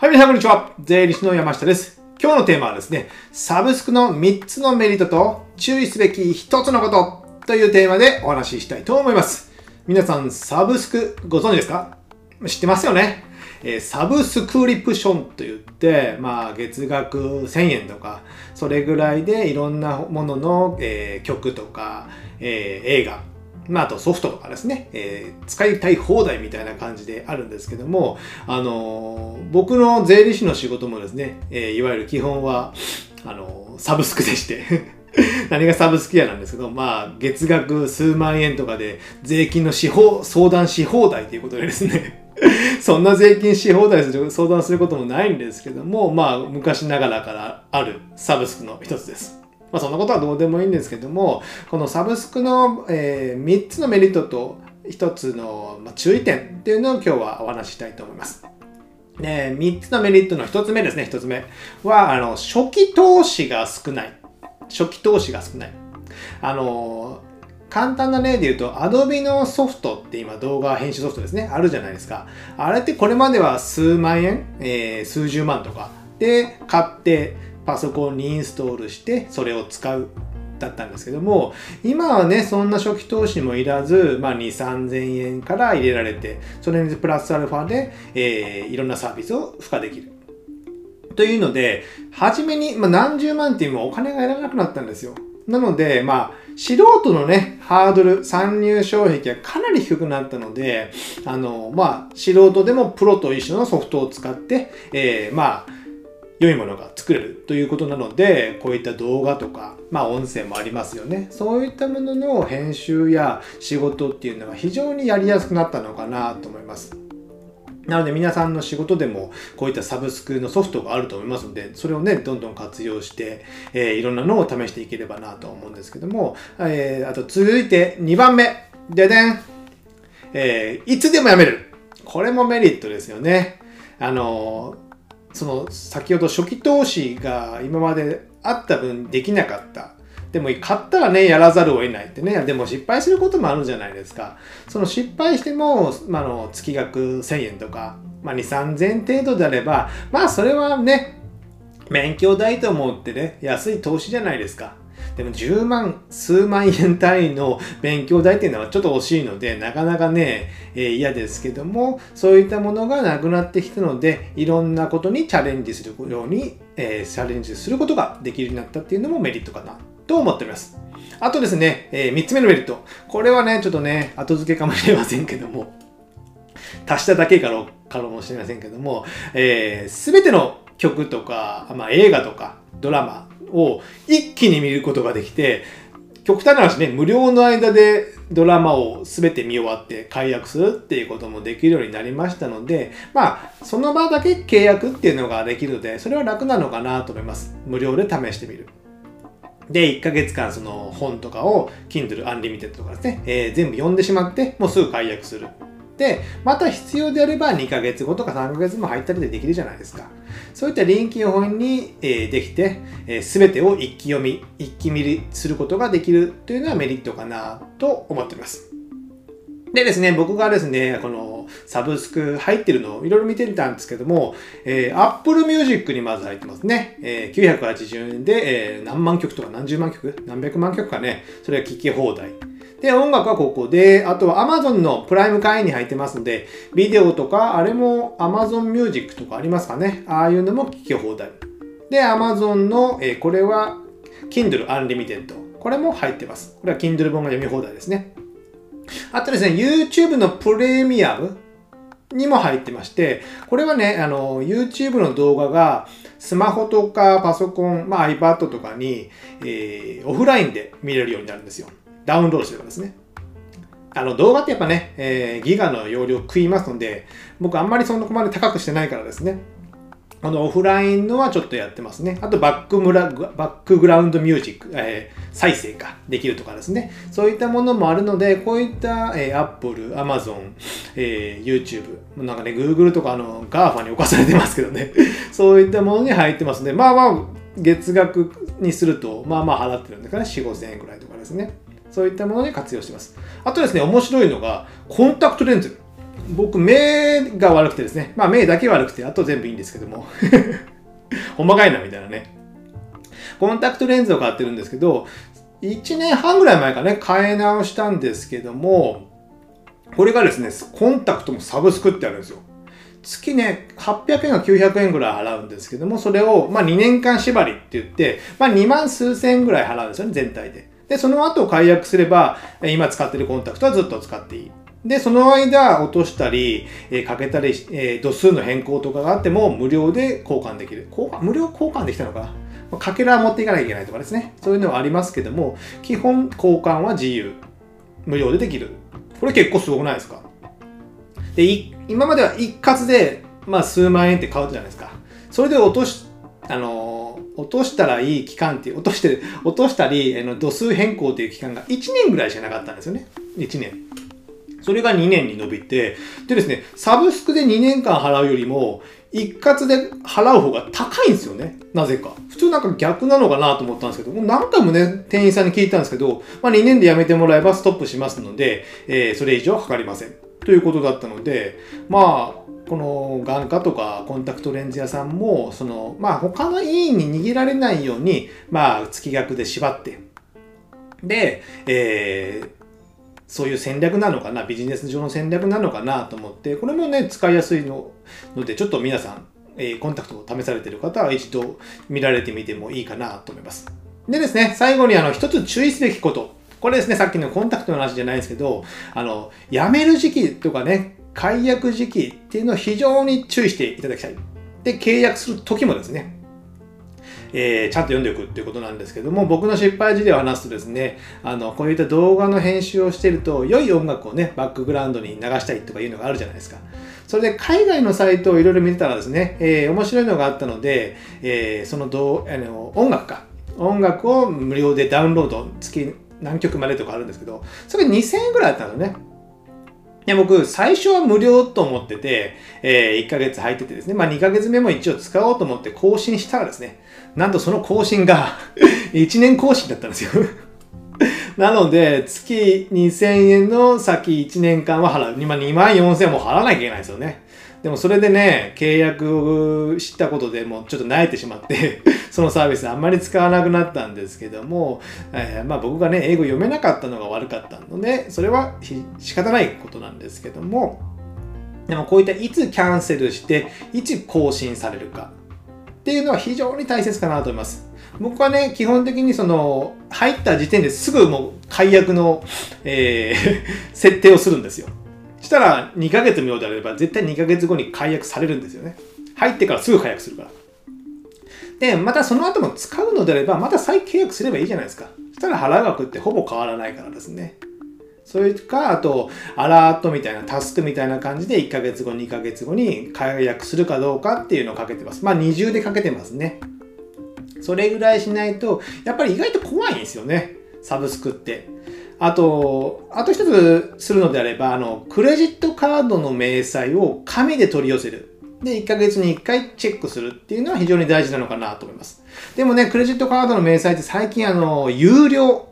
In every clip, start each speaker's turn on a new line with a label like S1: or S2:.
S1: はい、皆さんこんにちは。税理士の山下です。今日のテーマはですね、サブスクの3つのメリットと注意すべき1つのことというテーマでお話ししたいと思います。皆さん、サブスクご存知ですか？知ってますよね。えーサブスクリプションと言って、まあ、月額1000円とか、それぐらいでいろんなものの、えー曲とか、えー映画、まあ、あとソフトとかですね、えー使いたい放題みたいな感じであるんですけども、あのー僕の税理士の仕事もですね、えーいわゆる基本は、あのサブスクでして、何がサブスクやなんですけど、まあ、月額数万円とかで税金の司法、相談し放題ということでですね、そんな税金し放題する相談することもないんですけども、まあ、昔ながらからあるサブスクの一つです。まあ、そんなことはどうでもいいんですけども、このサブスクの、え3つのメリットと1つの、注意点っていうのを今日はお話ししたいと思います。で、3つのメリットの1つ目ですね、1つ目は、あの、初期投資が少ない。初期投資が少ない。あの、簡単な例で言うと、Adobe のソフトって今動画編集ソフトですね、あるじゃないですか。あれってこれまでは数万円、えー数十万とかで買ってパソコンにインストールしてそれを使うだったんですけども、今はね、そんな初期投資もいらず、まあ、2、3000円から入れられて、それにプラスアルファで、えーいろんなサービスを付加できる。というので、初めに、まあ、何十万っていうもお金がいらなくなったんですよ。なので、まあ、素人のね、ハードル、参入障壁がかなり低くなったので、あの、まあ、素人でもプロと一緒のソフトを使って、えーまあ、良いものが作れるということなので、こういった動画とか、まあ音声もありますよね。そういったものの編集や仕事っていうのは非常にやりやすくなったのかなと思います。なので皆さんの仕事でもこういったサブスクのソフトがあると思いますので、それをね、どんどん活用して、えーいろんなのを試していければなと思うんですけども、えーあと続いて2番目。ででん。えーいつでもやめる。これもメリットですよね。あのーその先ほど初期投資が今まであった分できなかった。でも買ったらね、やらざるを得ないってね。でも失敗することもあるじゃないですか。その失敗しても、まあ、の月額1000円とか、まあ、2、3000円程度であれば、まあそれはね、勉強代と思ってね、安い投資じゃないですか。でも10万、数万円単位の勉強代っていうのはちょっと惜しいので、なかなかね、えー嫌ですけども、そういったものがなくなってきたので、いろんなことにチャレンジするように、えーチャレンジすることができるようになったっていうのもメリットかなと思っております。あとですね、え3つ目のメリット。これはね、ちょっとね、後付けかもしれませんけども、足しただけかかもしれませんけども、えー、全ての曲とか、まあ、映画とかドラマを一気に見ることができて極端な話ね無料の間でドラマを全て見終わって解約するっていうこともできるようになりましたのでまあその場だけ契約っていうのができるのでそれは楽なのかなと思います無料で試してみるで、1ヶ月間その本とかを Kindle Unlimited とかですね、えー全部読んでしまって、もうすぐ解約する。で、また必要であれば2ヶ月後とか3ヶ月も入ったりでできるじゃないですか。そういった臨機応変に、えできて、えー全てを一気読み、一気見りすることができるというのはメリットかなと思っています。でですね、僕がですね、このサブスク入ってるのをいろいろ見てみたんですけども、えー Apple Music にまず入ってますね。えー980円で、えー何万曲とか何十万曲何百万曲かね、それは聴き放題。で、音楽はここで、あとは Amazon のプライム会員に入ってますので、ビデオとか、あれも Amazon Music とかありますかね。ああいうのも聴き放題。で、Amazon の、えーこれは Kindle Unlimited。これも入ってます。これは Kindle 本が読み放題ですね。あとですね、YouTube のプレミアムにも入ってまして、これはね、あの、YouTube の動画がスマホとかパソコン、まあ iPad とかに、えーオフラインで見れるようになるんですよ。ダウンロードしてるんですね。あの動画ってやっぱね、えーギガの容量食いますので、僕あんまりそんなこまで高くしてないからですね。あのオフラインのはちょっとやってますね。あとバックムラバックグラウンドミュージック、えー再生かできるとかですね。そういったものもあるので、こういった、えー、Apple、Amazon、えー YouTube、なんかね、Google とかあの GAFA に侵されてますけどね。そういったものに入ってますので、まあまあ、月額にすると、まあまあ払ってるんだから、4、5千円くらいとかですね。そういったものに活用してます。あとですね、面白いのが、コンタクトレンズ。僕、目が悪くてですね、まあ目だけ悪くて、あと全部いいんですけども、ほんまかいなみたいなね。コンタクトレンズを買ってるんですけど、1年半ぐらい前かね、買い直したんですけども、これがですね、コンタクトもサブスクってあるんですよ。月ね、800円か900円ぐらい払うんですけども、それを、まあ2年間縛りって言って、まあ2万数千円ぐらい払うんですよね、全体で。で、その後解約すれば、今使ってるコンタクトはずっと使っていい。で、その間落としたり、えー、かけたり、えー、度数の変更とかがあっても無料で交換できる。交換無料交換できたのかな？かけら持っていかなきゃいけないとかですね。そういうのはありますけども、基本交換は自由。無料でできる。これ結構すごくないですか？で、今までは一括で、まあ数万円って買うじゃないですか。それで落とし、あのー、落としたらいい期間っていう、落として、落としたり、あの度数変更っていう期間が1年ぐらいしかなかったんですよね。1年。それが2年に伸びて、でですね、サブスクで2年間払うよりも、一括で払う方が高いんですよね。なぜか。普通なんか逆なのかなと思ったんですけど、もう何回もね、店員さんに聞いたんですけど、まあ2年で辞めてもらえばストップしますので、えー、それ以上はかかりません。ということだったので、まあ、この眼科とかコンタクトレンズ屋さんも、その、まあ他の委員に逃げられないように、まあ月額で縛って、で、えー、そういう戦略なのかな、ビジネス上の戦略なのかなと思って、これもね、使いやすいのので、ちょっと皆さん、えー、コンタクトを試されてる方は一度見られてみてもいいかなと思います。でですね、最後にあの、一つ注意すべきこと。これですね、さっきのコンタクトの話じゃないですけど、あの、辞める時期とかね、解約時期っていうのを非常に注意していただきたい。で、契約する時もですね、えー、ちゃんと読んでおくっていうことなんですけども、僕の失敗事例を話すとですね、あの、こういった動画の編集をしていると、良い音楽をね、バックグラウンドに流したいとかいうのがあるじゃないですか。それで海外のサイトをいろいろ見てたらですね、えー、面白いのがあったので、えー、そのどあの音楽か。音楽を無料でダウンロード、月何曲までとかあるんですけど、それ2000円ぐらいあったのね。で、僕、最初は無料と思ってて、えー、1ヶ月入っててですね、まあ2ヶ月目も一応使おうと思って更新したらですね、なんとその更新が 1年更新だったんですよ なので、月2000円の先1年間は払う。今2万4000円も払わなきゃいけないですよね。でもそれでね、契約をしたことでもうちょっと慣れてしまって そのサービスあんまり使わなくなったんですけども、えー、まあ僕がね、英語読めなかったのが悪かったので、それは仕方ないことなんですけども、でもこういったいつキャンセルして、いつ更新されるかっていうのは非常に大切かなと思います。僕はね、基本的にその、入った時点ですぐもう解約の、えー 設定をするんですよ。したら2ヶ月無料であれば絶対2ヶ月後に解約されるんですよね。入ってからすぐ解約するから。で、またその後も使うのであれば、また再契約すればいいじゃないですか。そしたら払う額ってほぼ変わらないからですね。それか、あと、アラートみたいな、タスクみたいな感じで1ヶ月後、2ヶ月後に解約するかどうかっていうのをかけてます。まあ二重でかけてますね。それぐらいしないと、やっぱり意外と怖いんですよね。サブスクって。あと、あと一つするのであれば、あの、クレジットカードの明細を紙で取り寄せる。で、1ヶ月に1回チェックするっていうのは非常に大事なのかなと思います。でもね、クレジットカードの明細って最近あの、有料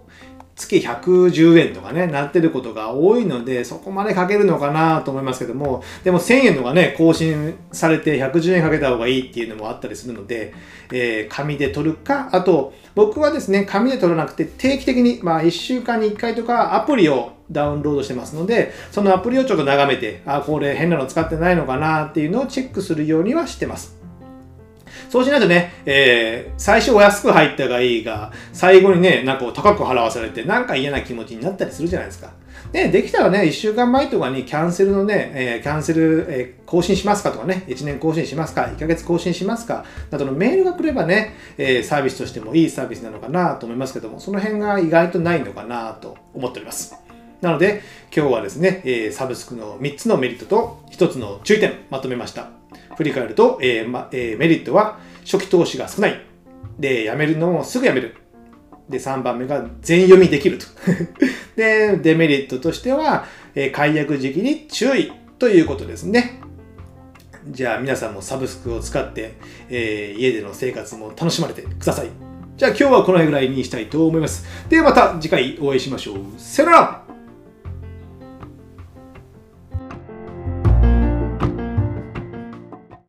S1: 月110円とかね、なってることが多いので、そこまでかけるのかなと思いますけども、でも1000円のがね、更新されて110円かけた方がいいっていうのもあったりするので、えー、紙で取るか、あと、僕はですね、紙で取らなくて定期的に、まあ1週間に1回とかアプリをダウンロードしてますので、そのアプリをちょっと眺めて、あ、これ変なの使ってないのかなっていうのをチェックするようにはしてます。そうしないとね、えー、最初お安く入ったがいいが、最後にね、なんか高く払わされて、なんか嫌な気持ちになったりするじゃないですか。で、できたらね、1週間前とかにキャンセルのね、えー、キャンセル、えー、更新しますかとかね、1年更新しますか、1ヶ月更新しますか、などのメールが来ればね、えー、サービスとしてもいいサービスなのかなと思いますけども、その辺が意外とないのかなと思っております。なので、今日はですね、えー、サブスクの3つのメリットと1つの注意点まとめました。振り返ると、えーまえー、メリットは初期投資が少ない。で、やめるのもすぐやめる。で、3番目が全読みできると。で、デメリットとしては、えー、解約時期に注意ということですね。じゃあ皆さんもサブスクを使って、えー、家での生活も楽しまれてください。じゃあ今日はこの辺ぐらいにしたいと思います。ではまた次回お会いしましょう。さよなら